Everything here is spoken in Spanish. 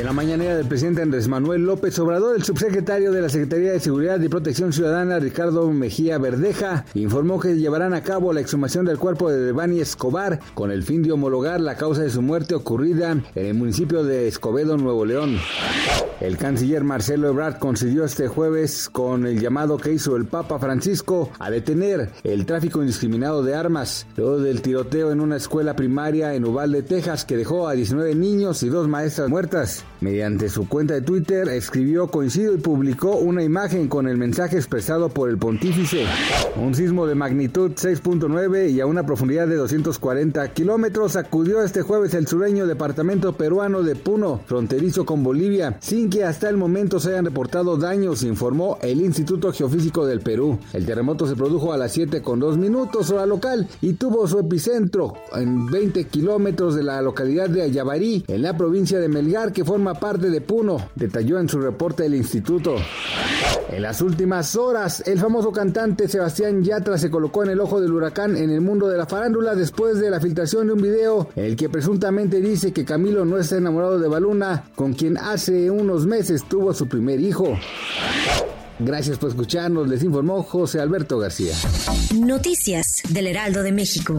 En la mañanera del presidente Andrés Manuel López Obrador, el subsecretario de la Secretaría de Seguridad y Protección Ciudadana, Ricardo Mejía Verdeja, informó que llevarán a cabo la exhumación del cuerpo de Devani Escobar con el fin de homologar la causa de su muerte ocurrida en el municipio de Escobedo, Nuevo León. El canciller Marcelo Ebrard coincidió este jueves con el llamado que hizo el Papa Francisco a detener el tráfico indiscriminado de armas, luego del tiroteo en una escuela primaria en Uvalde, Texas, que dejó a 19 niños y dos maestras muertas. Mediante su cuenta de Twitter escribió coincido y publicó una imagen con el mensaje expresado por el pontífice. Un sismo de magnitud 6.9 y a una profundidad de 240 kilómetros sacudió este jueves el sureño departamento peruano de Puno, fronterizo con Bolivia, sin que hasta el momento se hayan reportado daños, informó el Instituto Geofísico del Perú. El terremoto se produjo a las 7 con 2 minutos hora local y tuvo su epicentro en 20 kilómetros de la localidad de Ayabarí, en la provincia de Melgar, que forma parte de Puno, detalló en su reporte el instituto. En las últimas horas, el famoso cantante Sebastián Yatra se colocó en el ojo del huracán en el mundo de la farándula después de la filtración de un video en el que presuntamente dice que Camilo no está enamorado de Baluna, con quien hace unos meses tuvo su primer hijo. Gracias por escucharnos, les informó José Alberto García. Noticias del Heraldo de México.